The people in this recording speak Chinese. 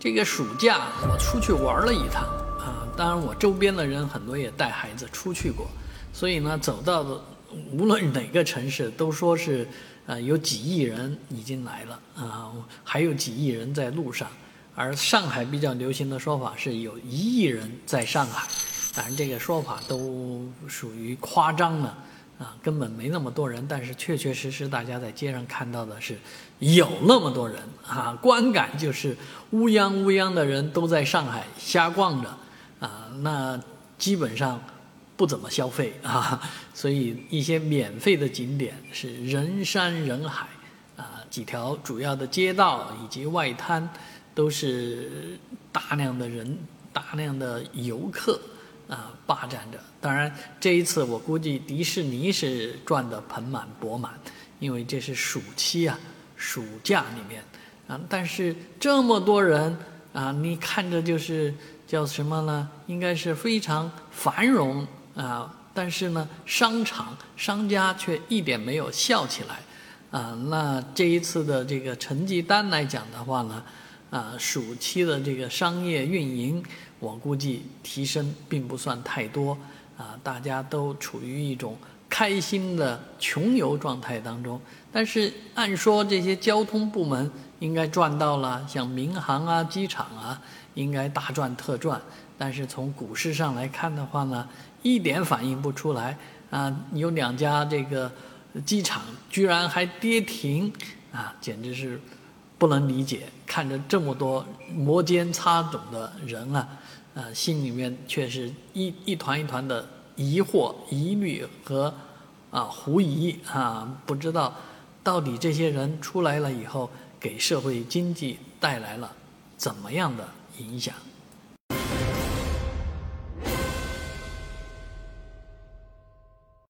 这个暑假我出去玩了一趟啊，当然我周边的人很多也带孩子出去过，所以呢，走到的无论哪个城市都说是呃有几亿人已经来了啊，还有几亿人在路上，而上海比较流行的说法是有一亿人在上海，当然这个说法都属于夸张了。啊根本没那么多人，但是确确实实，大家在街上看到的是有那么多人啊，观感就是乌泱乌泱的人都在上海瞎逛着啊，那基本上不怎么消费啊，所以一些免费的景点是人山人海啊，几条主要的街道以及外滩都是大量的人，大量的游客。啊，霸占着。当然，这一次我估计迪士尼是赚得盆满钵满，因为这是暑期啊，暑假里面啊。但是这么多人啊，你看着就是叫什么呢？应该是非常繁荣啊。但是呢，商场商家却一点没有笑起来啊。那这一次的这个成绩单来讲的话呢？啊，暑期的这个商业运营，我估计提升并不算太多啊，大家都处于一种开心的穷游状态当中。但是按说这些交通部门应该赚到了，像民航啊、机场啊，应该大赚特赚。但是从股市上来看的话呢，一点反应不出来啊，有两家这个机场居然还跌停啊，简直是。不能理解，看着这么多摩肩擦踵的人啊，呃，心里面却是一一团一团的疑惑、疑虑和啊狐疑啊，不知道到底这些人出来了以后，给社会经济带来了怎么样的影响。